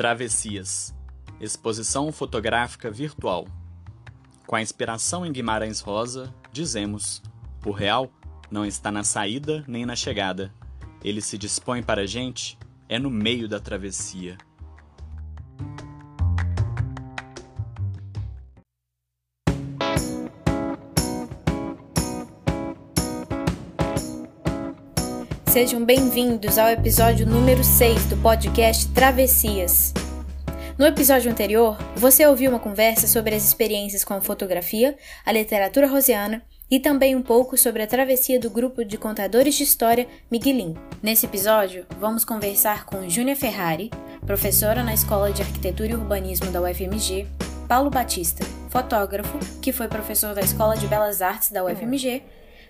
Travessias Exposição fotográfica virtual. Com a inspiração em Guimarães Rosa, dizemos: o real não está na saída nem na chegada. Ele se dispõe para a gente, é no meio da travessia. Sejam bem-vindos ao episódio número 6 do podcast Travessias. No episódio anterior, você ouviu uma conversa sobre as experiências com a fotografia, a literatura rosiana e também um pouco sobre a travessia do grupo de contadores de história Miguelin. Nesse episódio, vamos conversar com Júnia Ferrari, professora na Escola de Arquitetura e Urbanismo da UFMG, Paulo Batista, fotógrafo, que foi professor da Escola de Belas Artes da UFMG,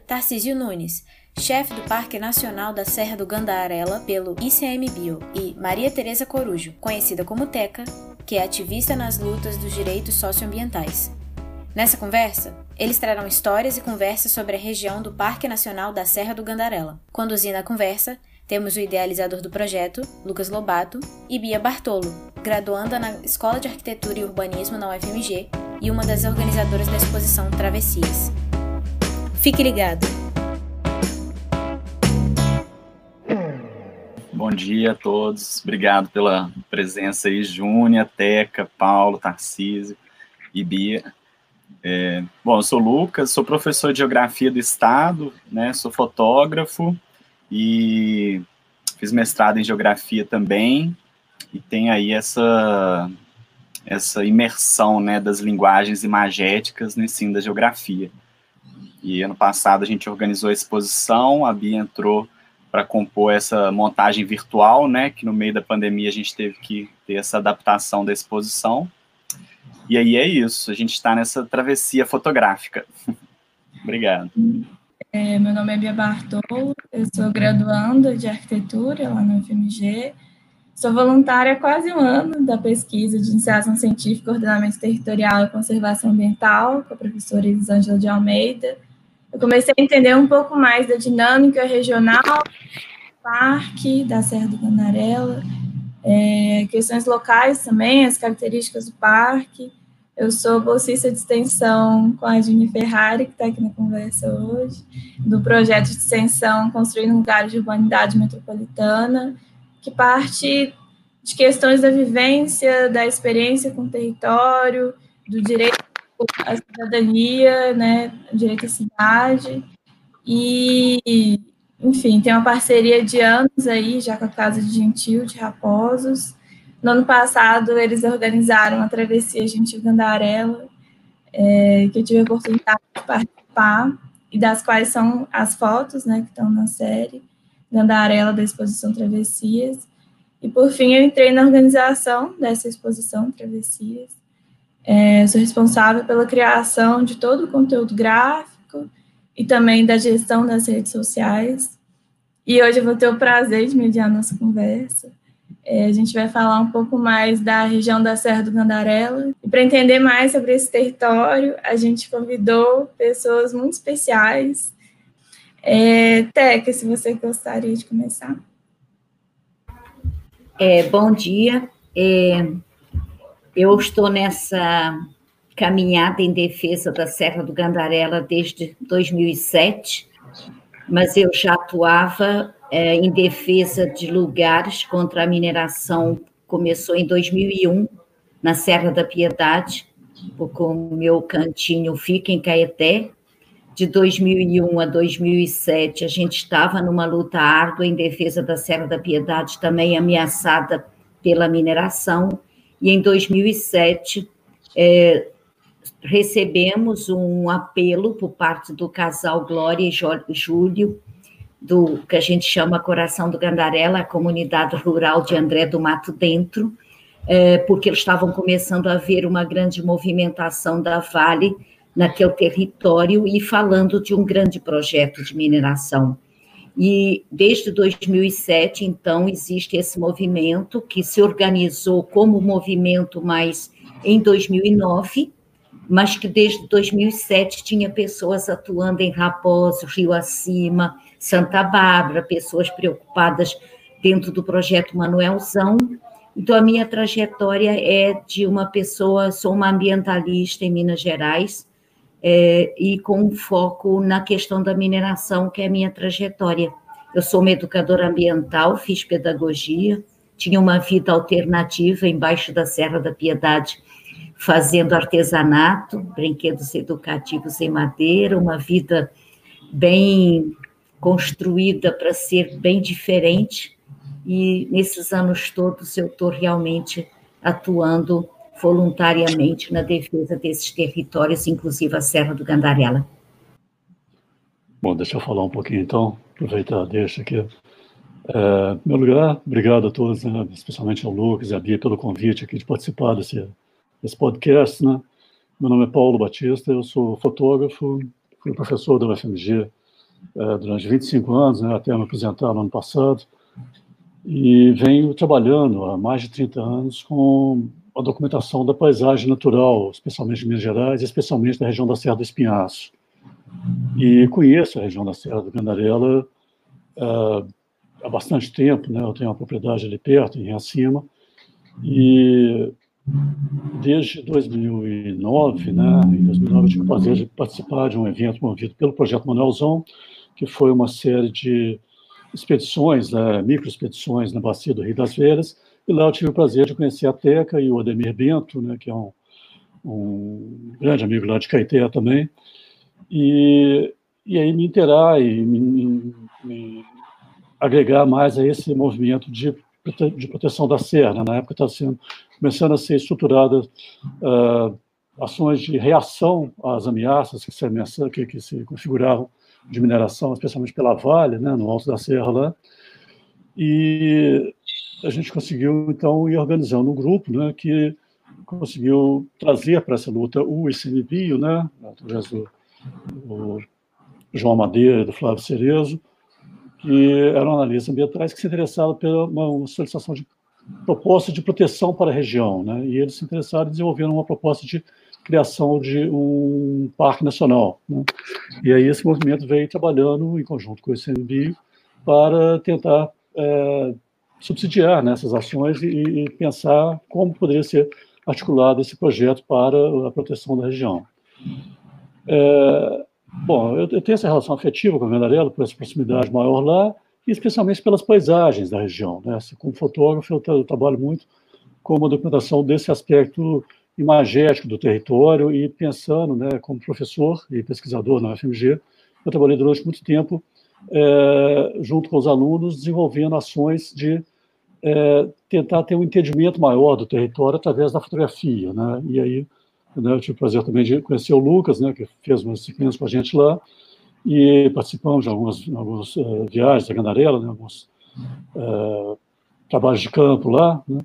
Tarcísio Nunes, chefe do Parque Nacional da Serra do Gandarela pelo ICMBio, e Maria Tereza Corujo, conhecida como Teca, que é ativista nas lutas dos direitos socioambientais. Nessa conversa, eles trarão histórias e conversas sobre a região do Parque Nacional da Serra do Gandarela. Conduzindo a conversa, temos o idealizador do projeto, Lucas Lobato, e Bia Bartolo, graduanda na Escola de Arquitetura e Urbanismo na UFMG e uma das organizadoras da exposição Travessias. Fique ligado! Bom dia a todos, obrigado pela presença aí, Júnia, Teca, Paulo, Tarcísio e Bia. É, bom, eu sou Lucas, sou professor de Geografia do Estado, né, sou fotógrafo e fiz mestrado em Geografia também, e tem aí essa, essa imersão, né, das linguagens imagéticas no ensino da Geografia. E ano passado a gente organizou a exposição, a Bia entrou para compor essa montagem virtual, né, que no meio da pandemia a gente teve que ter essa adaptação da exposição. E aí é isso, a gente está nessa travessia fotográfica. Obrigado. É, meu nome é Bia Bartolo, eu sou graduanda de arquitetura lá no FMG, sou voluntária há quase um ano da pesquisa de iniciação científica, ordenamento territorial e conservação ambiental com a professora Elisângela de Almeida, eu comecei a entender um pouco mais da dinâmica regional parque, da Serra do Gandarela, é, questões locais também, as características do parque. Eu sou bolsista de extensão com a Juni Ferrari, que está aqui na conversa hoje, do projeto de extensão Construindo Lugares de Urbanidade Metropolitana, que parte de questões da vivência, da experiência com o território, do direito a cidadania, né, direito à cidade, e, enfim, tem uma parceria de anos aí, já com a Casa de Gentil, de Raposos. No ano passado, eles organizaram a Travessia Gentil Gandarela, é, que eu tive a oportunidade de participar, e das quais são as fotos, né, que estão na série, Gandarela da exposição Travessias. E, por fim, eu entrei na organização dessa exposição Travessias, é, sou responsável pela criação de todo o conteúdo gráfico e também da gestão das redes sociais. E hoje eu vou ter o prazer de mediar a nossa conversa. É, a gente vai falar um pouco mais da região da Serra do Gandarela. E para entender mais sobre esse território, a gente convidou pessoas muito especiais. É, Teca, se você gostaria de começar. É, bom dia. É, eu estou nessa caminhada em defesa da Serra do Gandarela desde 2007, mas eu já atuava é, em defesa de lugares contra a mineração. Começou em 2001, na Serra da Piedade, porque o meu cantinho fica em Caeté. De 2001 a 2007, a gente estava numa luta árdua em defesa da Serra da Piedade, também ameaçada pela mineração e em 2007 é, recebemos um apelo por parte do casal Glória e Júlio, do que a gente chama Coração do Gandarela, a comunidade rural de André do Mato Dentro, é, porque eles estavam começando a ver uma grande movimentação da Vale naquele território e falando de um grande projeto de mineração. E desde 2007, então, existe esse movimento que se organizou como movimento mais em 2009, mas que desde 2007 tinha pessoas atuando em Raposo, Rio Acima, Santa Bárbara, pessoas preocupadas dentro do projeto Manuelzão, Então, a minha trajetória é de uma pessoa, sou uma ambientalista em Minas Gerais, é, e com foco na questão da mineração, que é a minha trajetória. Eu sou uma educadora ambiental, fiz pedagogia, tinha uma vida alternativa embaixo da Serra da Piedade, fazendo artesanato, brinquedos educativos em madeira, uma vida bem construída para ser bem diferente. E nesses anos todos eu estou realmente atuando voluntariamente na defesa desses territórios, inclusive a Serra do Gandarela. Bom, deixa eu falar um pouquinho então, aproveitar, deixa aqui. É, em meu lugar, obrigado a todos, né, especialmente ao Lucas e à Bia pelo convite aqui de participar desse, desse podcast. Né? Meu nome é Paulo Batista, eu sou fotógrafo, fui professor da UFMG é, durante 25 anos, né, até me apresentar no ano passado, e venho trabalhando há mais de 30 anos com a documentação da paisagem natural, especialmente de Minas Gerais, especialmente da região da Serra do Espinhaço. E conheço a região da Serra do Gandarela uh, há bastante tempo, né? Eu tenho uma propriedade ali perto, em Acima, e desde 2009, né? Em 2009 eu tive o prazer de participar de um evento promovido pelo Projeto Manuelzão, que foi uma série de expedições, né, microexpedições na bacia do Rio das Velhas, e lá eu tive o prazer de conhecer a Teca e o Ademir Bento, né, que é um, um grande amigo lá de Caeté também, e, e aí me interar e me, me, me agregar mais a esse movimento de, de proteção da serra. Na época estava sendo começando a ser estruturada uh, ações de reação às ameaças que se, que, que se configuravam de mineração, especialmente pela Vale, né, no alto da serra lá. E a gente conseguiu, então, ir organizando um grupo né, que conseguiu trazer para essa luta o ICMBio, né, através do, do João Madeira e do Flávio Cerezo, que eram analistas ambientais que se interessavam pela uma, uma solicitação de proposta de proteção para a região, né, e eles se interessaram em desenvolver uma proposta de criação de um parque nacional. Né? E aí esse movimento veio trabalhando em conjunto com o ICMBio para tentar é, subsidiar né, ações e, e, pensar como poderia ser articulado esse projeto para a proteção da região. É, bom, eu, eu, tenho essa relação afetiva com a Vendarela, por essa proximidade maior lá, e especialmente pelas paisagens da região. Né? Assim, como fotógrafo, eu, eu trabalho muito com a documentação desse aspecto imagético do território e pensando, né, como professor e pesquisador na UFMG, eu trabalhei durante muito tempo é, junto com os alunos, desenvolvendo ações de é, tentar ter um entendimento maior do território através da fotografia, né? E aí, né, eu tive o prazer também de conhecer o Lucas, né, que fez umas disciplinas com a gente lá, e participamos de algumas, algumas uh, viagens a Gandarela, né, alguns uh, trabalhos de campo lá, né?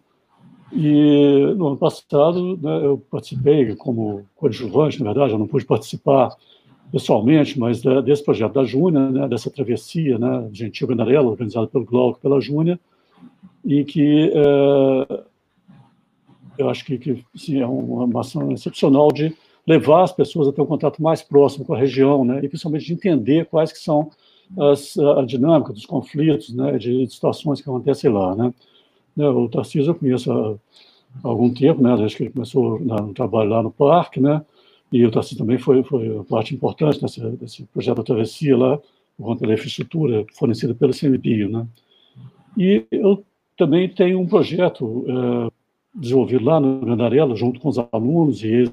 E no ano passado né, eu participei como coadjuvante, na verdade, eu não pude participar pessoalmente, mas desse projeto da Júnia, né, dessa travessia né, Gentil Gandarela, organizada pelo Glauco pela Júnia, e que é, eu acho que, que sim, é uma ação excepcional de levar as pessoas a ter um contato mais próximo com a região, né, e principalmente de entender quais que são as, a dinâmica dos conflitos, né, de situações que acontecem lá, né. né o Tarcísio eu conheço há, há algum tempo, né, acho que ele começou no trabalho lá no parque, né, e o Tarcísio também foi, foi parte importante nesse, desse projeto da travessia lá, por conta da infraestrutura fornecida pelo CMPIO, né. E eu também tem um projeto é, desenvolvido lá no Gandarela, junto com os alunos e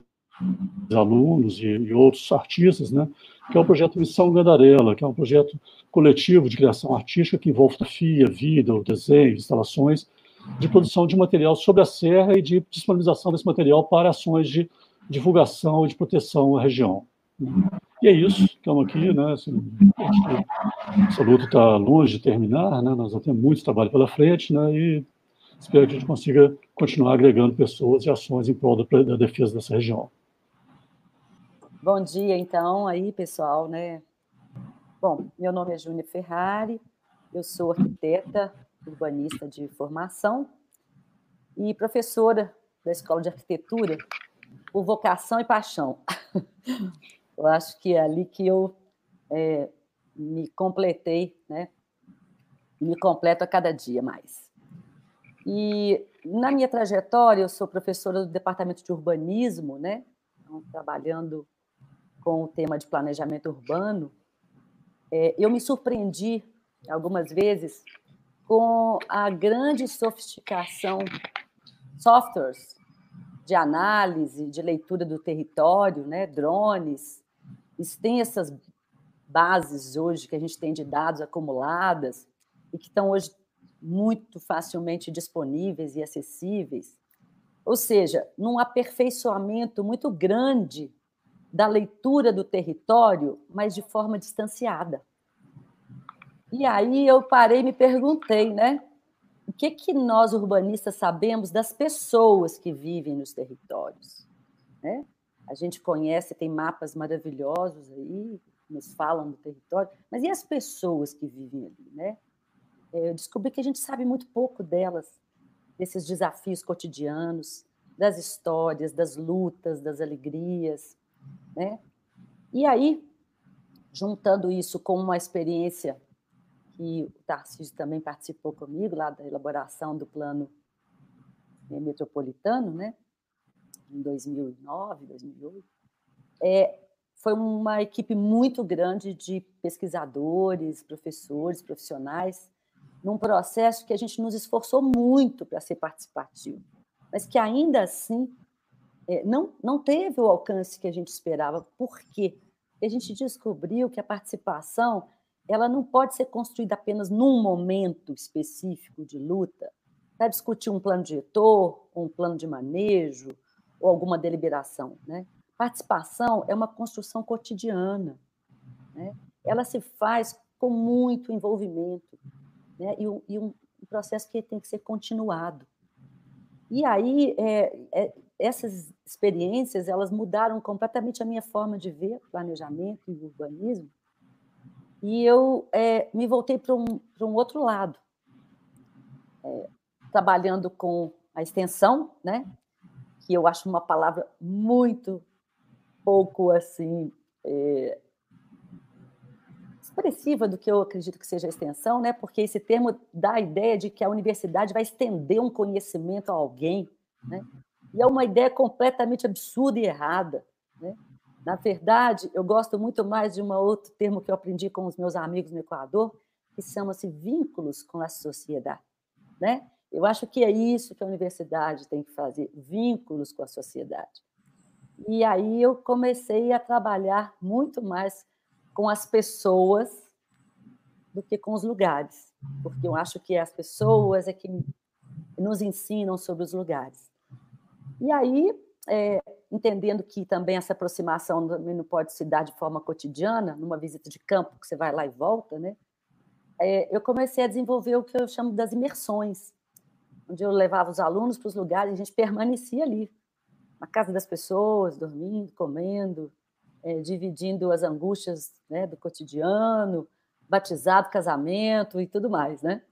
ex-alunos e, e, outros artistas, né, que é o projeto Missão Gandarela, que é um projeto coletivo de criação artística que envolve fotografia, vídeo, desenho, instalações, de produção de material sobre a serra e de disponibilização desse material para ações de divulgação e de proteção à região. E é isso, estamos aqui, né? Assim, essa luta está longe de terminar, né? Nós temos muito trabalho pela frente, né? E espero que a gente consiga continuar agregando pessoas e ações em prol da, da defesa dessa região. Bom dia, então, aí, pessoal, né? Bom, meu nome é Júnia Ferrari, eu sou arquiteta, urbanista de formação e professora da Escola de Arquitetura por vocação e paixão. Eu acho que é ali que eu é, me completei, né? Me completo a cada dia mais. E na minha trajetória, eu sou professora do Departamento de Urbanismo, né? Então, trabalhando com o tema de planejamento urbano. É, eu me surpreendi algumas vezes com a grande sofisticação softwares de análise, de leitura do território, né? drones. Tem essas bases hoje que a gente tem de dados acumuladas e que estão hoje muito facilmente disponíveis e acessíveis. Ou seja, num aperfeiçoamento muito grande da leitura do território, mas de forma distanciada. E aí eu parei e me perguntei, né? O que, que nós urbanistas sabemos das pessoas que vivem nos territórios? Né? A gente conhece, tem mapas maravilhosos aí, nos falam do território, mas e as pessoas que vivem ali, né? É, eu descobri que a gente sabe muito pouco delas, desses desafios cotidianos, das histórias, das lutas, das alegrias, né? E aí, juntando isso com uma experiência que o Tarcísio também participou comigo, lá da elaboração do plano eh, metropolitano, né? em 2009, 2008, é, foi uma equipe muito grande de pesquisadores, professores, profissionais, num processo que a gente nos esforçou muito para ser participativo, mas que ainda assim é, não, não teve o alcance que a gente esperava. Por quê? Porque a gente descobriu que a participação ela não pode ser construída apenas num momento específico de luta, para discutir um plano diretor, um plano de manejo, ou alguma deliberação. Né? Participação é uma construção cotidiana. Né? Ela se faz com muito envolvimento né? e, um, e um processo que tem que ser continuado. E aí, é, é, essas experiências, elas mudaram completamente a minha forma de ver planejamento e urbanismo, e eu é, me voltei para um, um outro lado, é, trabalhando com a extensão, né? que eu acho uma palavra muito pouco assim é, expressiva do que eu acredito que seja a extensão, né? Porque esse termo dá a ideia de que a universidade vai estender um conhecimento a alguém, né? E é uma ideia completamente absurda e errada, né? Na verdade, eu gosto muito mais de um outro termo que eu aprendi com os meus amigos no Equador, que chama-se vínculos com a sociedade, né? Eu acho que é isso que a universidade tem que fazer, vínculos com a sociedade. E aí eu comecei a trabalhar muito mais com as pessoas do que com os lugares, porque eu acho que as pessoas é que nos ensinam sobre os lugares. E aí, é, entendendo que também essa aproximação também não pode se dar de forma cotidiana, numa visita de campo, que você vai lá e volta, né? É, eu comecei a desenvolver o que eu chamo das imersões, onde eu levava os alunos para os lugares e a gente permanecia ali, na casa das pessoas, dormindo, comendo, é, dividindo as angústias né, do cotidiano, batizado, casamento e tudo mais, né?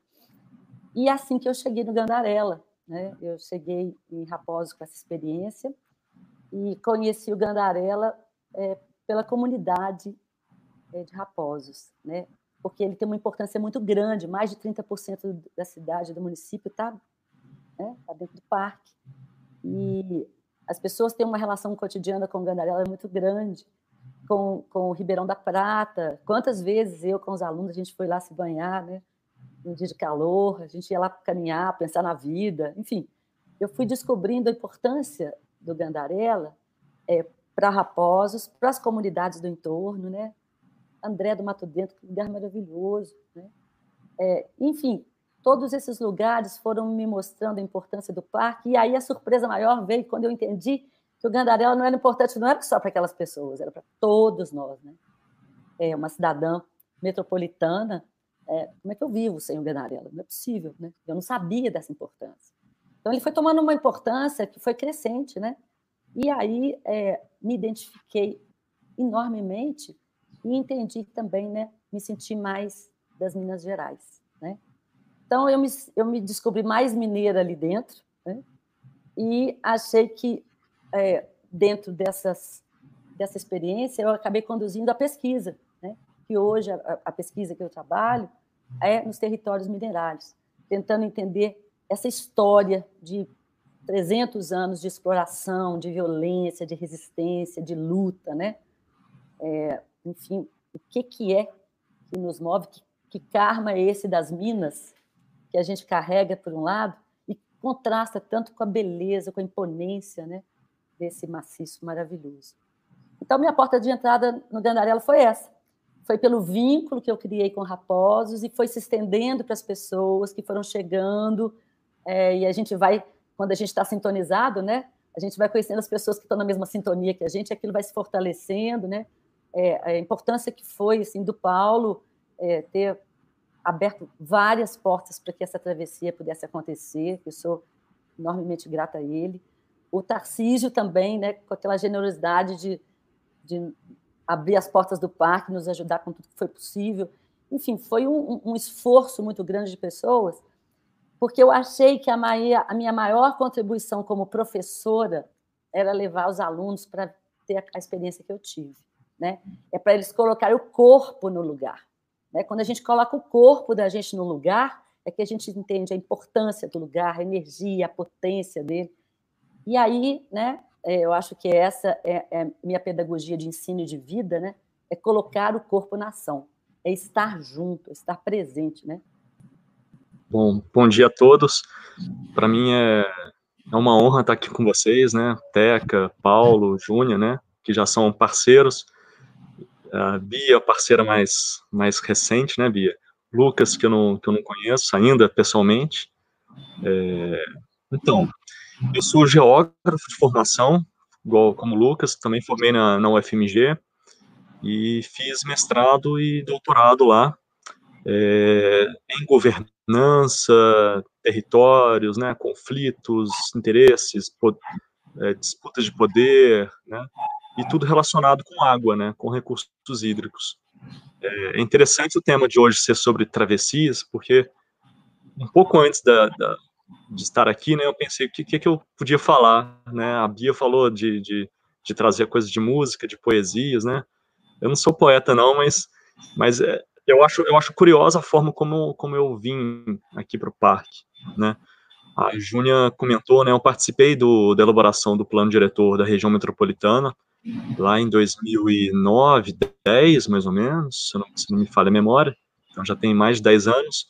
E é assim que eu cheguei no Gandarela, né? Eu cheguei em Raposo com essa experiência e conheci o Gandarela é, pela comunidade é, de Raposos, né? Porque ele tem uma importância muito grande, mais de 30% da cidade, do município está né, tá dentro do parque. E as pessoas têm uma relação cotidiana com o Gandarela muito grande com, com o Ribeirão da Prata. Quantas vezes eu com os alunos a gente foi lá se banhar, né? Um dia de calor, a gente ia lá caminhar, pensar na vida, enfim. Eu fui descobrindo a importância do Gandarela é, para Raposos, para as comunidades do entorno, né? André do Mato Dentro, que lugar maravilhoso, né? É, enfim, todos esses lugares foram me mostrando a importância do parque, e aí a surpresa maior veio quando eu entendi que o Gandarela não era importante, não era só para aquelas pessoas, era para todos nós. Né? É uma cidadã metropolitana, é, como é que eu vivo sem o Gandarela? Não é possível, né? Eu não sabia dessa importância. Então ele foi tomando uma importância que foi crescente, né? E aí é, me identifiquei enormemente e entendi também, né? Me senti mais das Minas Gerais, né? Então eu me, eu me descobri mais mineira ali dentro, né? E achei que é, dentro dessas, dessa experiência, eu acabei conduzindo a pesquisa, né? que hoje a, a pesquisa que eu trabalho é nos territórios minerários, tentando entender essa história de 300 anos de exploração, de violência, de resistência, de luta, né? É, enfim, o que, que é que nos move, que, que karma é esse das minas que a gente carrega por um lado e contrasta tanto com a beleza, com a imponência, né? Desse maciço maravilhoso. Então, minha porta de entrada no Gandarela foi essa. Foi pelo vínculo que eu criei com Raposos e foi se estendendo para as pessoas que foram chegando. É, e a gente vai quando a gente está sintonizado, né? A gente vai conhecendo as pessoas que estão na mesma sintonia que a gente, aquilo vai se fortalecendo, né? É, a importância que foi assim do Paulo é, ter aberto várias portas para que essa travessia pudesse acontecer, que eu sou enormemente grata a ele. O Tarcísio também, né, com aquela generosidade de, de abrir as portas do parque, nos ajudar com tudo que foi possível. Enfim, foi um, um esforço muito grande de pessoas porque eu achei que a, Maria, a minha maior contribuição como professora era levar os alunos para ter a experiência que eu tive. Né? É para eles colocarem o corpo no lugar. Né? Quando a gente coloca o corpo da gente no lugar, é que a gente entende a importância do lugar, a energia, a potência dele. E aí, né, eu acho que essa é, é minha pedagogia de ensino e de vida, né? É colocar o corpo na ação, é estar junto, é estar presente, né? Bom, bom dia a todos. Para mim é, é uma honra estar aqui com vocês, né? Teca, Paulo, Júnior, né? Que já são parceiros. A Bia, parceira mais, mais recente, né, Bia? Lucas, que eu não, que eu não conheço ainda pessoalmente. É, então, eu sou geógrafo de formação, igual como Lucas, também formei na, na UFMG e fiz mestrado e doutorado lá é, em governança, territórios, né, conflitos, interesses, é, disputas de poder, né, e tudo relacionado com água, né, com recursos hídricos. É, é interessante o tema de hoje ser sobre travessias, porque um pouco antes da, da, de estar aqui, né, eu pensei o que, que, que eu podia falar, né, a Bia falou de, de, de trazer coisas de música, de poesias, né, eu não sou poeta não, mas, mas é, eu acho, eu acho curiosa a forma como, como eu vim aqui para o parque, né? A Júnia comentou, né? Eu participei do, da elaboração do plano diretor da região metropolitana lá em 2009, 10 mais ou menos, se não, se não me falha a memória. Então já tem mais de 10 anos.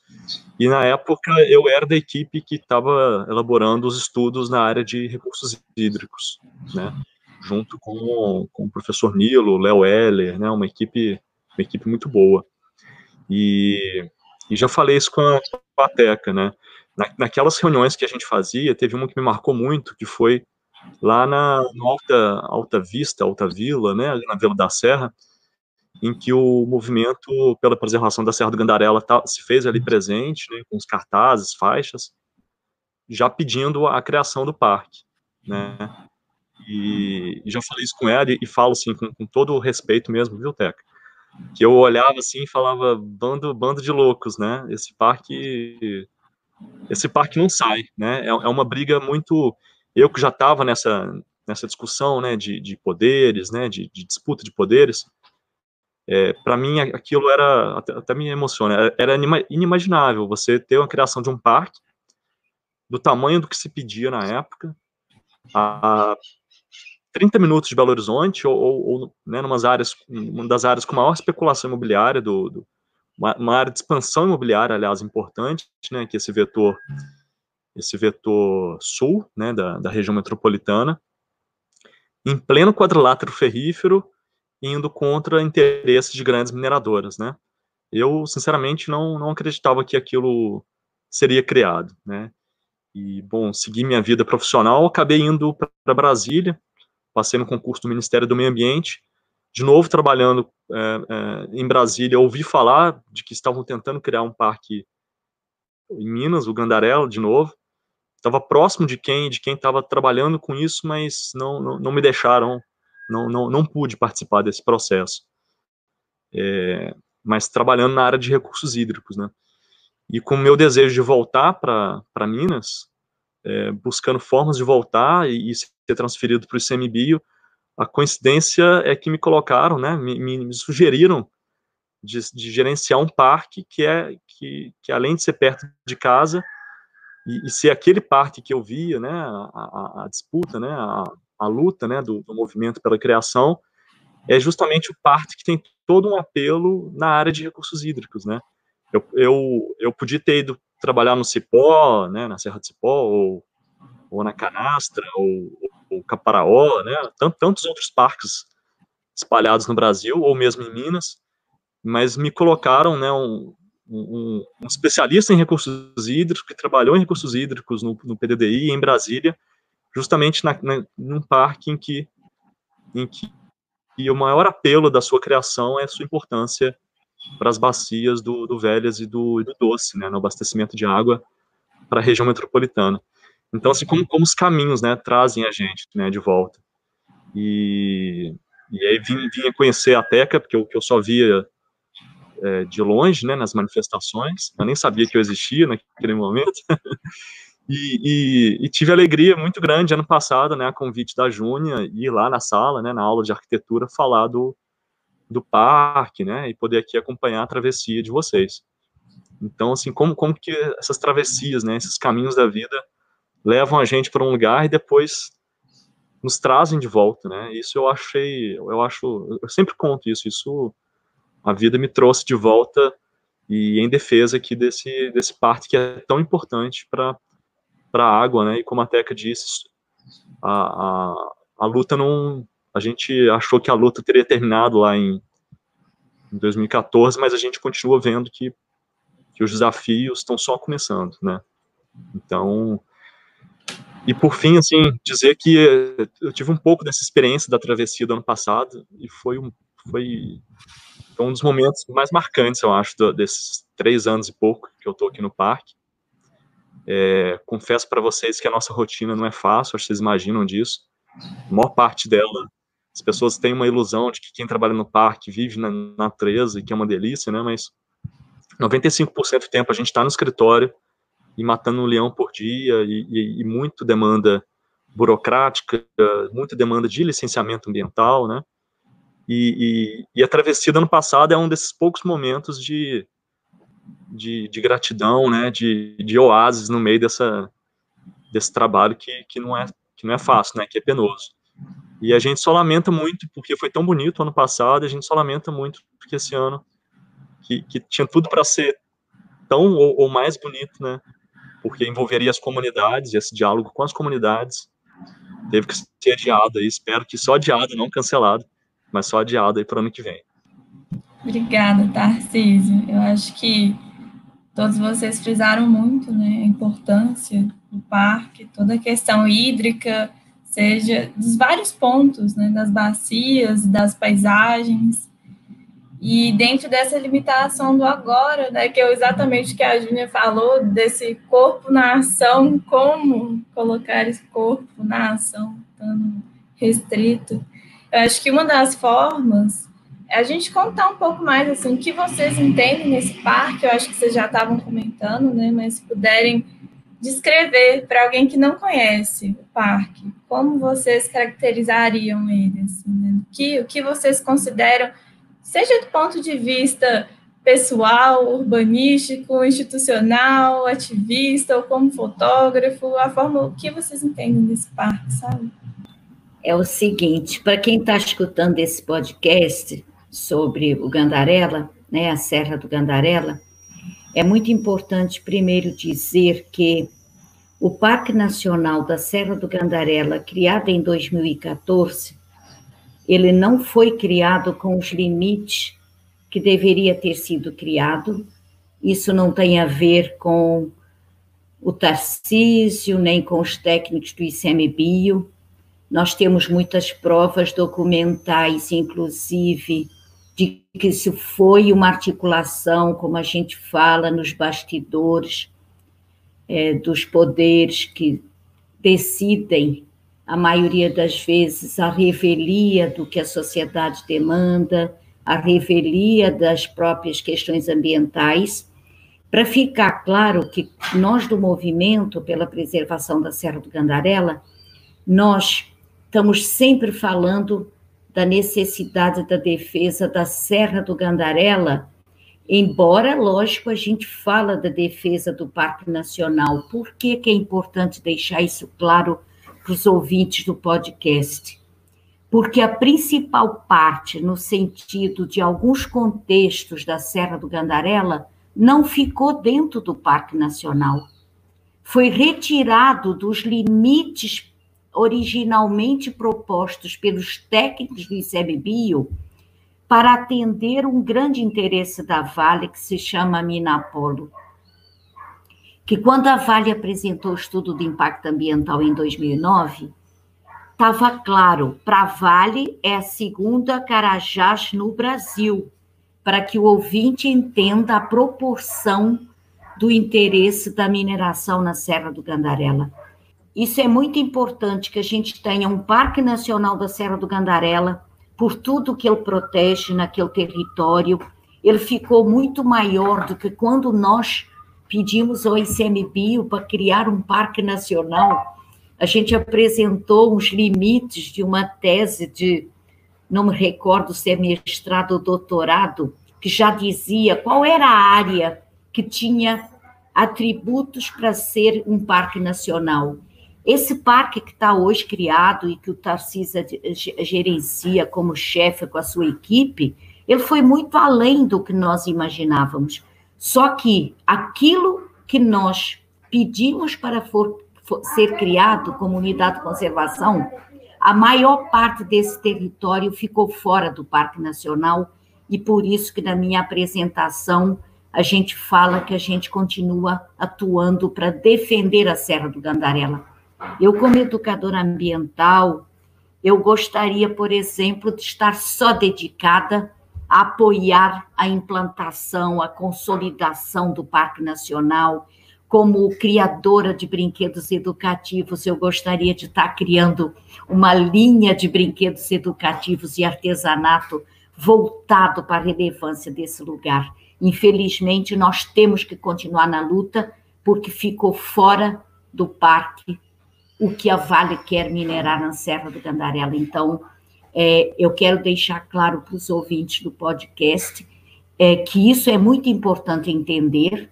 E na época eu era da equipe que estava elaborando os estudos na área de recursos hídricos, né? Junto com, com o professor Nilo, Léo Heller, né? Uma equipe, uma equipe muito boa. E, e já falei isso com a, com a Teca, né? Na, naquelas reuniões que a gente fazia, teve uma que me marcou muito, que foi lá na Alta, Alta Vista, Alta Vila, né, na Vila da Serra, em que o movimento pela preservação da Serra do Gandarela tá, se fez ali presente, né, com os cartazes, faixas, já pedindo a criação do parque, né, e, já falei isso com ela e, e falo, assim, com, com todo o respeito mesmo, viu, Teca? que eu olhava assim e falava bando bando de loucos, né? Esse parque esse parque não sai, né? É, é uma briga muito eu que já estava nessa nessa discussão, né, de, de poderes, né, de, de disputa de poderes. É, para mim aquilo era até, até me emociona, era inimaginável você ter uma criação de um parque do tamanho do que se pedia na época, a 30 minutos de Belo Horizonte, ou, ou, né, numas áreas, uma das áreas com maior especulação imobiliária, do, do uma, uma, área de expansão imobiliária, aliás, importante, né, que esse vetor, esse vetor sul, né, da, da região metropolitana, em pleno quadrilátero ferrífero, indo contra interesses de grandes mineradoras, né. Eu, sinceramente, não, não acreditava que aquilo seria criado, né. E, bom, segui minha vida profissional, acabei indo para Brasília, passei no concurso do Ministério do Meio Ambiente, de novo trabalhando é, é, em Brasília, ouvi falar de que estavam tentando criar um parque em Minas, o Gandarela, de novo. Estava próximo de quem de quem estava trabalhando com isso, mas não, não, não, me deixaram, não, não, não pude participar desse processo. É, mas trabalhando na área de recursos hídricos, né? E com o meu desejo de voltar para Minas, é, buscando formas de voltar e, e ser transferido para o ICMBio, a coincidência é que me colocaram, né, me, me sugeriram de, de, gerenciar um parque que é que, que além de ser perto de casa e, e se aquele parque que eu via, né, a, a, a disputa, né, a, a luta, né, do, do, movimento pela criação, é justamente o parque que tem todo um apelo na área de recursos hídricos, né. Eu, eu, eu podia ter ido trabalhar no Cipó, né, na Serra de Cipó, ou, ou na Canastra, ou, ou Caparaó, né, tantos outros parques espalhados no Brasil, ou mesmo em Minas, mas me colocaram, né, um, um, um, especialista em recursos hídricos, que trabalhou em recursos hídricos no, no PDDI em Brasília, justamente na, na, num parque em que, em que e o maior apelo da sua criação é a sua importância para as bacias do, do Velhas e do, do Doce, né, no abastecimento de água para a região metropolitana. Então, assim, como, como os caminhos, né, trazem a gente, né, de volta. E, e aí vim, vim conhecer a Teca, porque eu, que eu só via é, de longe, né, nas manifestações. Eu nem sabia que eu existia naquele momento. e, e, e, tive alegria muito grande ano passado, né, a convite da Júnia, ir lá na sala, né, na aula de arquitetura, falar do, do parque, né, e poder aqui acompanhar a travessia de vocês. Então, assim, como, como que essas travessias, né, esses caminhos da vida levam a gente para um lugar e depois nos trazem de volta, né? Isso eu achei, eu acho, eu sempre conto isso, isso a vida me trouxe de volta e em defesa aqui desse, desse parque que é tão importante para a água, né? E como a Teca disse, a, a, a luta não. A gente achou que a luta teria terminado lá em, em 2014, mas a gente continua vendo que, que os desafios estão só começando, né? Então. E por fim, assim, dizer que eu tive um pouco dessa experiência da travessia do ano passado e foi um, foi um dos momentos mais marcantes, eu acho, desses três anos e pouco que eu estou aqui no parque. É, confesso para vocês que a nossa rotina não é fácil, acho que vocês imaginam disso. A maior parte dela, as pessoas têm uma ilusão de que quem trabalha no parque vive na natureza e que é uma delícia, né? Mas 95% do tempo a gente está no escritório e matando um leão por dia e, e, e muito demanda burocrática, muita demanda de licenciamento ambiental, né? E, e, e, a travessia do ano passado é um desses poucos momentos de, de, de gratidão, né, de, de oásis no meio dessa, desse trabalho que, que, não é, que não é fácil, né, que é penoso. E a gente só lamenta muito, porque foi tão bonito ano passado, a gente só lamenta muito porque esse ano, que, que tinha tudo para ser tão ou, ou mais bonito, né, porque envolveria as comunidades, esse diálogo com as comunidades, teve que ser adiado aí, espero que só adiado, não cancelado, mas só adiado aí para o ano que vem. Obrigada, Tarcísio. Eu acho que todos vocês frisaram muito né, a importância do parque, toda a questão hídrica, seja dos vários pontos, né, das bacias, das paisagens, e dentro dessa limitação do agora, né, que é exatamente o que a Júnia falou, desse corpo na ação, como colocar esse corpo na ação, tão restrito. Eu acho que uma das formas a gente contar um pouco mais assim o que vocês entendem nesse parque. Eu acho que vocês já estavam comentando, né? Mas se puderem descrever para alguém que não conhece o parque, como vocês caracterizariam ele? Assim, né? o, que, o que vocês consideram, seja do ponto de vista pessoal, urbanístico, institucional, ativista ou como fotógrafo, a forma o que vocês entendem desse parque, sabe? é o seguinte: para quem está escutando esse podcast sobre o Gandarela, né, a Serra do Gandarela, é muito importante primeiro dizer que o Parque Nacional da Serra do Gandarela, criado em 2014, ele não foi criado com os limites que deveria ter sido criado. Isso não tem a ver com o Tarcísio, nem com os técnicos do ICMBio, nós temos muitas provas documentais, inclusive, de que isso foi uma articulação, como a gente fala nos bastidores, é, dos poderes que decidem, a maioria das vezes, a revelia do que a sociedade demanda, a revelia das próprias questões ambientais, para ficar claro que nós do movimento pela preservação da Serra do Gandarela, nós estamos sempre falando da necessidade da defesa da Serra do Gandarela Embora, lógico, a gente fala da defesa do Parque Nacional, por que, que é importante deixar isso claro para os ouvintes do podcast? Porque a principal parte, no sentido de alguns contextos da Serra do Gandarela, não ficou dentro do Parque Nacional. Foi retirado dos limites originalmente propostos pelos técnicos do ICMBio para atender um grande interesse da Vale, que se chama Minapolo. Que quando a Vale apresentou o estudo de impacto ambiental em 2009, estava claro, para a Vale é a segunda Carajás no Brasil, para que o ouvinte entenda a proporção do interesse da mineração na Serra do Gandarela. Isso é muito importante que a gente tenha um Parque Nacional da Serra do Gandarela, por tudo que ele protege naquele território, ele ficou muito maior do que quando nós pedimos ao ICMBio para criar um parque nacional. A gente apresentou uns limites de uma tese de, não me recordo se é mestrado ou doutorado, que já dizia qual era a área que tinha atributos para ser um parque nacional. Esse parque que está hoje criado e que o Tarcísio gerencia como chefe com a sua equipe, ele foi muito além do que nós imaginávamos. Só que aquilo que nós pedimos para for, for, ser criado como unidade de conservação, a maior parte desse território ficou fora do Parque Nacional e por isso que na minha apresentação a gente fala que a gente continua atuando para defender a Serra do Gandarela. Eu, como educadora ambiental, eu gostaria, por exemplo, de estar só dedicada a apoiar a implantação, a consolidação do Parque Nacional. Como criadora de brinquedos educativos, eu gostaria de estar criando uma linha de brinquedos educativos e artesanato voltado para a relevância desse lugar. Infelizmente, nós temos que continuar na luta, porque ficou fora do parque o que a Vale quer minerar na Serra do Gandarela. Então, é, eu quero deixar claro para os ouvintes do podcast é, que isso é muito importante entender,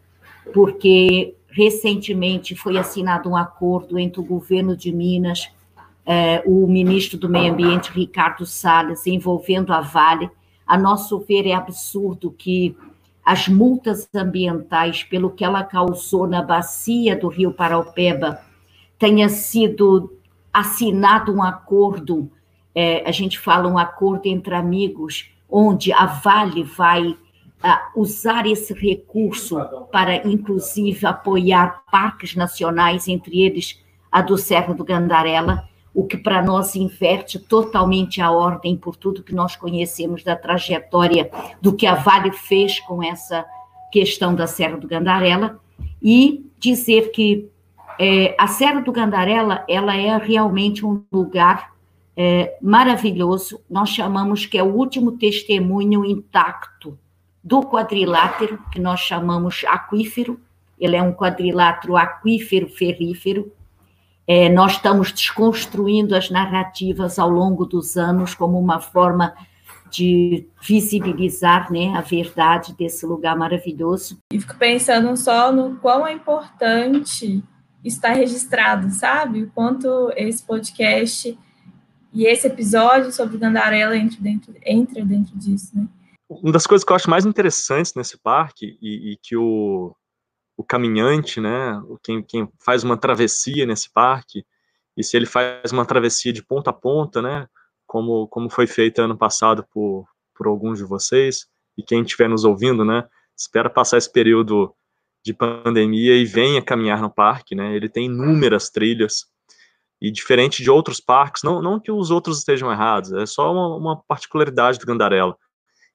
porque recentemente foi assinado um acordo entre o governo de Minas, é, o ministro do Meio Ambiente, Ricardo Salles, envolvendo a Vale. A nosso ver, é absurdo que as multas ambientais pelo que ela causou na bacia do Rio Paraupeba tenha sido assinado um acordo, é, a gente fala um acordo entre amigos, onde a Vale vai uh, usar esse recurso para, inclusive, apoiar parques nacionais, entre eles a do Serra do Gandarela, o que para nós inverte totalmente a ordem por tudo que nós conhecemos da trajetória do que a Vale fez com essa questão da Serra do Gandarela, e dizer que é, a Serra do Gandarela, ela é realmente um lugar é, maravilhoso. Nós chamamos que é o último testemunho intacto do quadrilátero, que nós chamamos aquífero. Ele é um quadrilátero aquífero ferrífero. É, nós estamos desconstruindo as narrativas ao longo dos anos como uma forma de visibilizar né, a verdade desse lugar maravilhoso. E fico pensando só no quão é importante está registrado, sabe? O quanto esse podcast e esse episódio sobre Gandarela entra dentro, entra dentro disso, né? Uma das coisas que eu acho mais interessantes nesse parque e, e que o, o caminhante, né, quem, quem faz uma travessia nesse parque, e se ele faz uma travessia de ponta a ponta, né, como, como foi feita ano passado por, por alguns de vocês, e quem estiver nos ouvindo, né, espera passar esse período de pandemia e venha caminhar no parque, né? Ele tem inúmeras trilhas e diferente de outros parques, não, não que os outros estejam errados, é só uma, uma particularidade do Gandarela.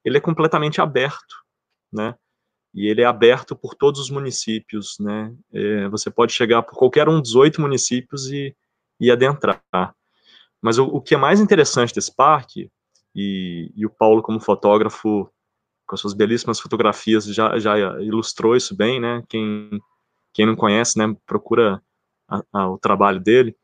Ele é completamente aberto, né? E ele é aberto por todos os municípios, né? É, você pode chegar por qualquer um dos oito municípios e, e adentrar. Mas o, o que é mais interessante desse parque, e, e o Paulo, como fotógrafo, com as suas belíssimas fotografias, já, já ilustrou isso bem, né? Quem, quem não conhece, né, procura a, a, o trabalho dele.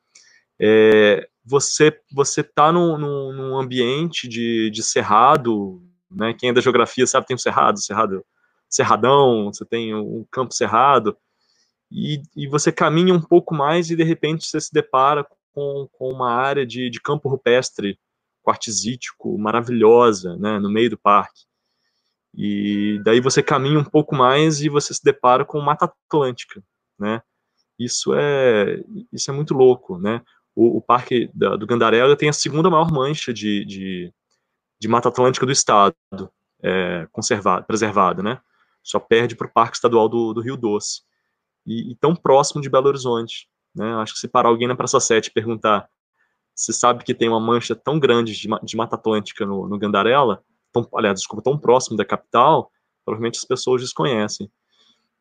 É, você você tá num, num, num, ambiente de, de cerrado, né? Quem é da geografia sabe tem um cerrado, cerrado cerradão, você tem um campo cerrado, e, e você caminha um pouco mais e de repente você se depara com, com uma área de, de campo rupestre quartzítico maravilhosa, né, no meio do parque. E daí você caminha um pouco mais e você se depara com Mata Atlântica, né? Isso é isso é muito louco, né? O, o parque da, do Gandarela tem a segunda maior mancha de, de, de Mata Atlântica do estado, é, conservado, preservado, né? Só perde para o Parque Estadual do, do Rio Doce. E, e, tão próximo de Belo Horizonte, né? Acho que se parar alguém na Praça 7 e perguntar se sabe que tem uma mancha tão grande de, de Mata Atlântica no, no Gandarela, tão, aliás, desculpa, tão próximo da capital, provavelmente as pessoas desconhecem.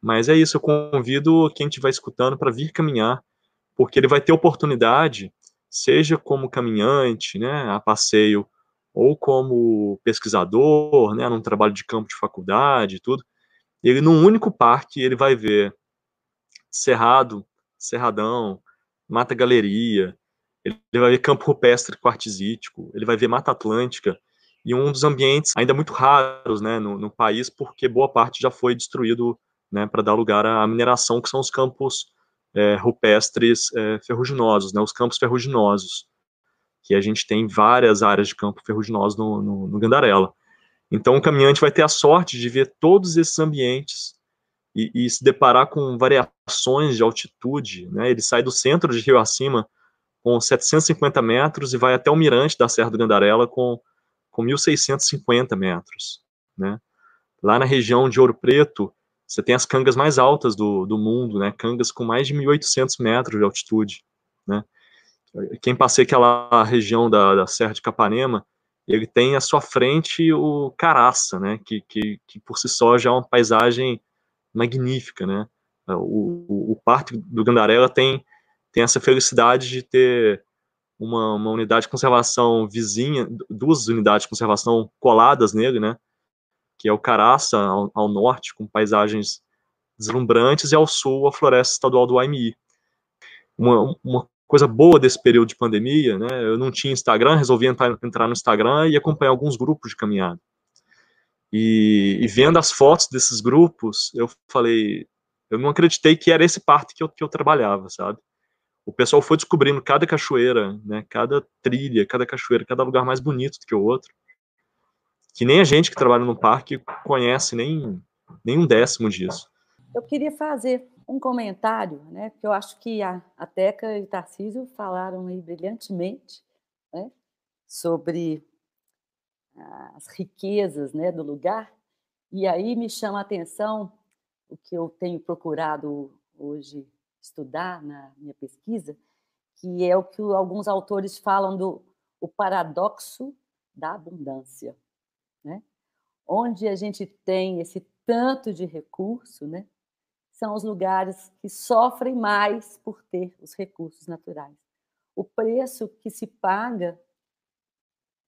Mas é isso, eu convido quem estiver escutando para vir caminhar, porque ele vai ter oportunidade, seja como caminhante, né, a passeio, ou como pesquisador, né, num trabalho de campo de faculdade e tudo, ele num único parque, ele vai ver Cerrado, Cerradão, Mata Galeria, ele vai ver campo rupestre quartzítico, ele vai ver Mata Atlântica, e um dos ambientes ainda muito raros né, no, no país, porque boa parte já foi destruído né, para dar lugar à mineração, que são os campos é, rupestres é, ferruginosos, né, os campos ferruginosos, que a gente tem várias áreas de campo ferruginoso no, no, no Gandarela. Então, o caminhante vai ter a sorte de ver todos esses ambientes e, e, se deparar com variações de altitude. Né? Ele sai do centro de Rio Acima com 750 metros e vai até o mirante da Serra do Gandarela com, com 1.650 metros. Né? Lá na região de Ouro Preto, você tem as cangas mais altas do, do mundo, né? cangas com mais de 1.800 metros de altitude. Né? Quem passeia aquela região da, da Serra de Capanema, ele tem à sua frente o Caraça, né? que, que, que por si só já é uma paisagem magnífica. Né? O, o, o Parque do Gandarela tem tem essa felicidade de ter uma, uma unidade de conservação vizinha, duas unidades de conservação coladas nele, né? Que é o Caraça, ao, ao norte, com paisagens deslumbrantes, e ao sul, a floresta estadual do AMI. Uma, uma coisa boa desse período de pandemia, né? Eu não tinha Instagram, resolvi entrar, entrar no Instagram e acompanhar alguns grupos de caminhada. E, e, vendo as fotos desses grupos, eu falei, eu não acreditei que era esse parte que eu, que eu trabalhava, sabe? O pessoal foi descobrindo cada cachoeira, né, cada trilha, cada cachoeira, cada lugar mais bonito do que o outro, que nem a gente que trabalha no parque conhece nem, nem um décimo disso. Eu queria fazer um comentário, né, porque eu acho que a, a Teca e o Tarcísio falaram aí brilhantemente né, sobre as riquezas né, do lugar, e aí me chama a atenção o que eu tenho procurado hoje estudar na minha pesquisa, que é o que alguns autores falam do o paradoxo da abundância, né? Onde a gente tem esse tanto de recurso, né? São os lugares que sofrem mais por ter os recursos naturais. O preço que se paga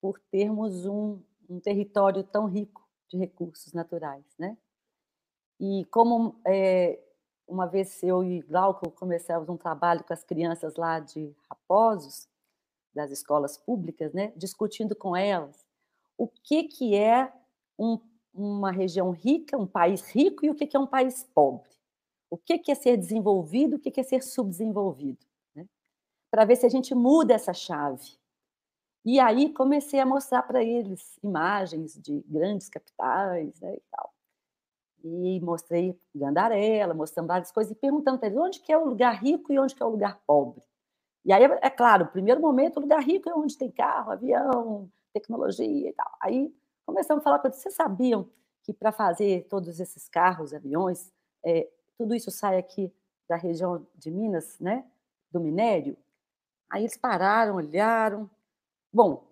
por termos um, um território tão rico de recursos naturais, né? E como é, uma vez eu e Glauco começamos um trabalho com as crianças lá de Raposos, das escolas públicas, né, discutindo com elas o que, que é um, uma região rica, um país rico, e o que, que é um país pobre. O que, que é ser desenvolvido, o que, que é ser subdesenvolvido. Né? Para ver se a gente muda essa chave. E aí comecei a mostrar para eles imagens de grandes capitais né, e tal e mostrei Gandarela, mostrando várias coisas, e perguntando para eles onde que é o lugar rico e onde que é o lugar pobre. E aí, é claro, no primeiro momento, o lugar rico é onde tem carro, avião, tecnologia e tal. Aí começamos a falar com eles, vocês sabiam que para fazer todos esses carros, aviões, é, tudo isso sai aqui da região de Minas, né, do minério? Aí eles pararam, olharam. Bom,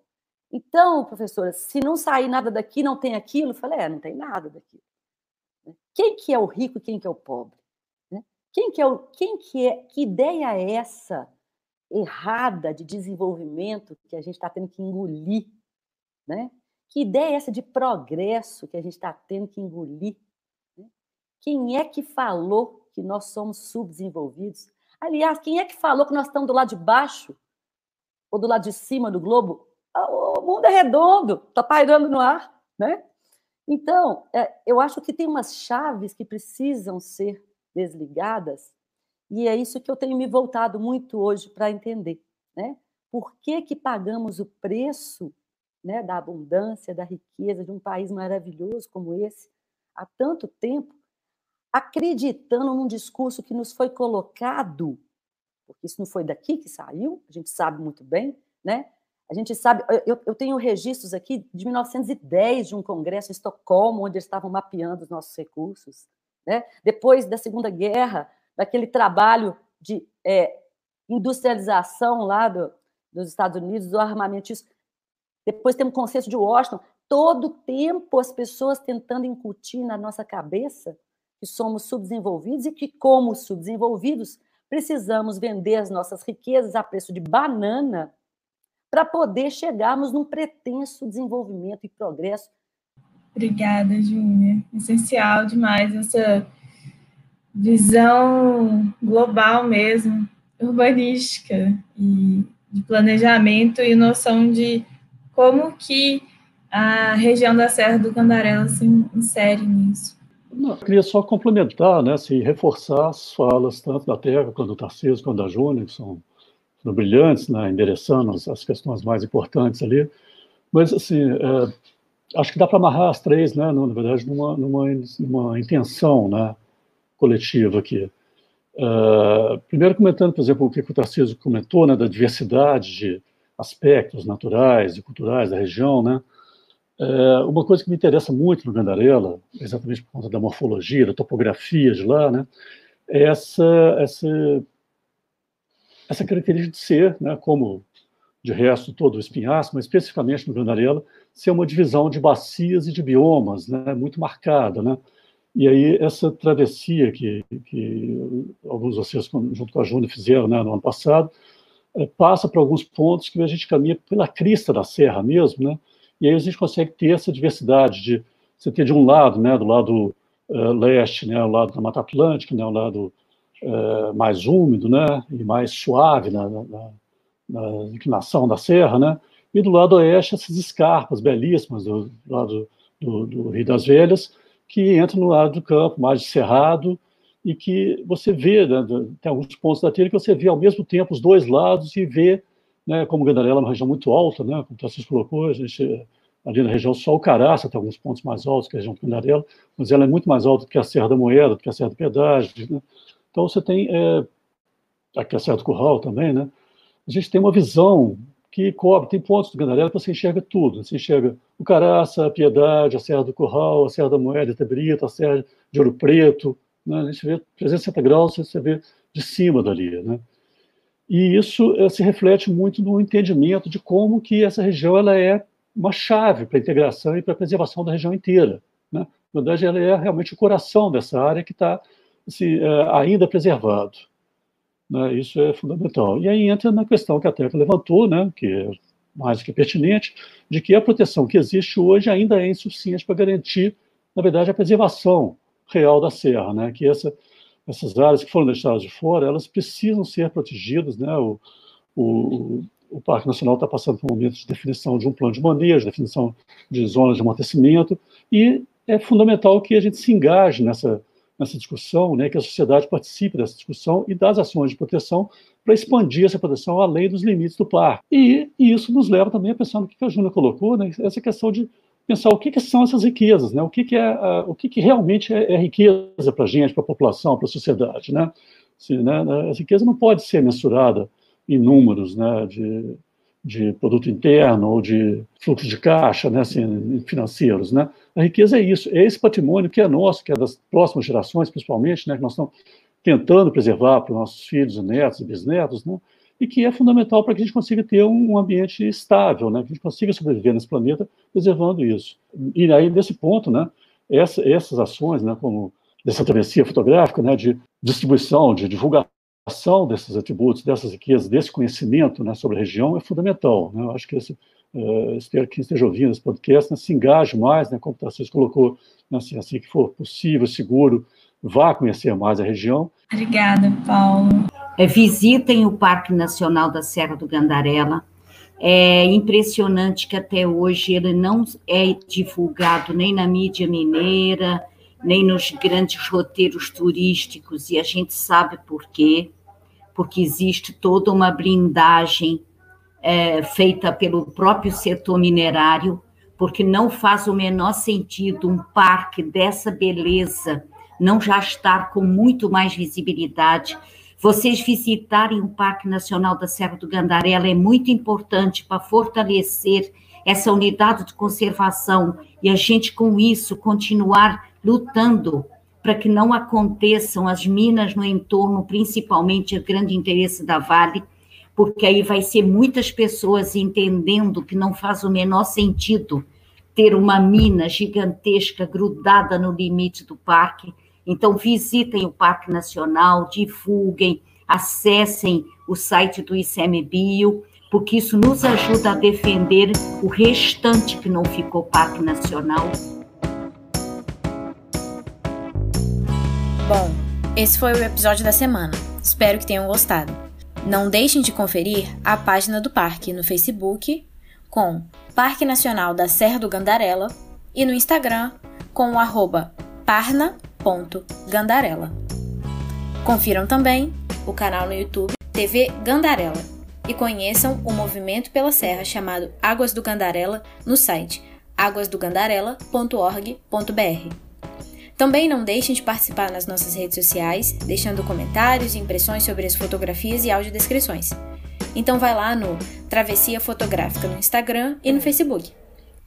então, professora, se não sair nada daqui, não tem aquilo? Eu falei, é, não tem nada daqui. Quem que é o rico e quem que é o pobre? Né? Quem que é o, quem que é, que ideia é essa errada de desenvolvimento que a gente está tendo que engolir, né? Que ideia é essa de progresso que a gente está tendo que engolir? Né? Quem é que falou que nós somos subdesenvolvidos? Aliás, quem é que falou que nós estamos do lado de baixo ou do lado de cima do globo? Ah, o mundo é redondo, está pairando no ar, né? Então, é, eu acho que tem umas chaves que precisam ser desligadas, e é isso que eu tenho me voltado muito hoje para entender. Né? Por que, que pagamos o preço né, da abundância, da riqueza de um país maravilhoso como esse há tanto tempo, acreditando num discurso que nos foi colocado, porque isso não foi daqui que saiu, a gente sabe muito bem, né? A gente sabe, eu, eu tenho registros aqui de 1910 de um congresso em Estocolmo, onde eles estavam mapeando os nossos recursos. Né? Depois da Segunda Guerra, daquele trabalho de é, industrialização lá do, dos Estados Unidos, do armamento. Depois temos o consenso de Washington. Todo tempo as pessoas tentando incutir na nossa cabeça que somos subdesenvolvidos e que, como subdesenvolvidos, precisamos vender as nossas riquezas a preço de banana para poder chegarmos num pretenso desenvolvimento e progresso. Obrigada, Júnia. Essencial demais essa visão global mesmo, urbanística e de planejamento e noção de como que a região da Serra do Candarela se insere nisso. Não, eu queria só complementar, né, assim, reforçar as falas tanto da Terra quanto do Tarcísio quanto da Júnia, que são no brilhantes, né, endereçando as, as, questões mais importantes ali. Mas, assim, é, acho que dá para amarrar as três, né, na verdade, numa, numa, numa intenção né, coletiva aqui. É, primeiro, comentando, por exemplo, o que o Tarcísio comentou, né, da diversidade de aspectos naturais e culturais da região, né, é, uma coisa que me interessa muito no Gandarela, exatamente por conta da morfologia, da topografia de lá, né, é essa, essa essa característica de ser, né, como de resto todo o espinhaço, mas especificamente no Granarela, ser uma divisão de bacias e de biomas, né, muito marcada, né? E aí essa travessia que, que alguns de vocês, junto com a Júnia, fizeram né, no ano passado, é, passa por alguns pontos que a gente caminha pela crista da serra mesmo, né? E aí a gente consegue ter essa diversidade de você ter de um lado, né, do lado uh, leste, né, o lado da Mata Atlântica, né, o lado é, mais úmido, né, e mais suave na, na, na, inclinação da serra, né, e do lado oeste essas escarpas belíssimas do, lado do, do, Rio das Velhas, que entram no lado do campo mais cerrado e que você vê, né, tem alguns pontos da trilha que você vê ao mesmo tempo os dois lados e vê, né, como Gandarela é uma região muito alta, né, como o Tarcísio colocou, a gente ali na região só o Caraça tem alguns pontos mais altos que a região do Gandarela, mas ela é muito mais alta do que a Serra da Moeda, do que a Serra do Pedágio, né? Então você tem, é, aqui a Serra do Curral também, né? A gente tem uma visão que cobre, tem pontos do Gandarela que você enxerga tudo. Você enxerga o Caraça, a Piedade, a Serra do Curral, a Serra da Moeda, a Itabrita, a Serra de Ouro Preto. Né? A gente vê 360 graus, você vê de cima dali, né? E isso é, se reflete muito no entendimento de como que essa região ela é uma chave para a integração e para a preservação da região inteira. Né? Na verdade, ela é realmente o coração dessa área que está se, é, ainda preservado. Né? Isso é fundamental. E aí entra na questão que a Teca levantou, né, que é mais que pertinente, de que a proteção que existe hoje ainda é insuficiente para garantir, na verdade, a preservação real da serra, né, que essa, essas áreas que foram deixadas de fora, elas precisam ser protegidas, né, o, o, o Parque Nacional está passando por um momento de definição de um plano de manejo, definição de zonas de amortecimento, e é fundamental que a gente se engaje nessa, nessa discussão, né, que a sociedade participe dessa discussão e das ações de proteção para expandir essa proteção além dos limites do parque. E, e, isso nos leva também a pensar no que a Júlia colocou, né, essa questão de pensar o que, que são essas riquezas, né, o que, que é, o que, que realmente é, é riqueza para a gente, para a população, para a sociedade, né? Assim, né, a riqueza não pode ser mensurada em números, né, de de produto interno ou de fluxo de caixa, né, assim, financeiros, né? A riqueza é isso, é esse patrimônio que é nosso, que é das próximas gerações, principalmente, né, que nós estamos tentando preservar para os nossos filhos, netos e bisnetos, né? E que é fundamental para que a gente consiga ter um ambiente estável, né? Que a gente consiga sobreviver nesse planeta preservando isso. E aí, nesse ponto, né, essa, essas ações, né, como dessa travessia fotográfica, né, de distribuição, de divulgação ação desses atributos, dessas riquezas, desse conhecimento né, sobre a região é fundamental. Né? Eu acho que esse, uh, espero que quem esteja ouvindo esse podcast né, se engaje mais, né, como o Tarcísio colocou, né, assim, assim que for possível, seguro, vá conhecer mais a região. Obrigada, Paulo. É, visitem o Parque Nacional da Serra do Gandarela. É impressionante que até hoje ele não é divulgado nem na mídia mineira, nem nos grandes roteiros turísticos, e a gente sabe por quê, porque existe toda uma blindagem é, feita pelo próprio setor minerário, porque não faz o menor sentido um parque dessa beleza não já estar com muito mais visibilidade. Vocês visitarem o Parque Nacional da Serra do Gandarela é muito importante para fortalecer essa unidade de conservação e a gente, com isso, continuar lutando para que não aconteçam as minas no entorno, principalmente o grande interesse da Vale, porque aí vai ser muitas pessoas entendendo que não faz o menor sentido ter uma mina gigantesca grudada no limite do parque então, visitem o Parque Nacional, divulguem, acessem o site do ICMBio, porque isso nos ajuda a defender o restante que não ficou Parque Nacional. Bom, esse foi o episódio da semana. Espero que tenham gostado. Não deixem de conferir a página do parque no Facebook com Parque Nacional da Serra do Gandarela e no Instagram com o arroba parna Gandarela. Confiram também o canal no YouTube TV Gandarela e conheçam o movimento pela serra chamado Águas do Gandarela no site águasdogandarela.org.br. Também não deixem de participar nas nossas redes sociais, deixando comentários e impressões sobre as fotografias e audiodescrições. Então vai lá no Travessia Fotográfica no Instagram e no Facebook.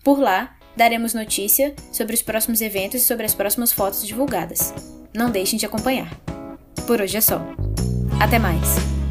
Por lá, daremos notícia sobre os próximos eventos e sobre as próximas fotos divulgadas. Não deixem de acompanhar. Por hoje é só. Até mais!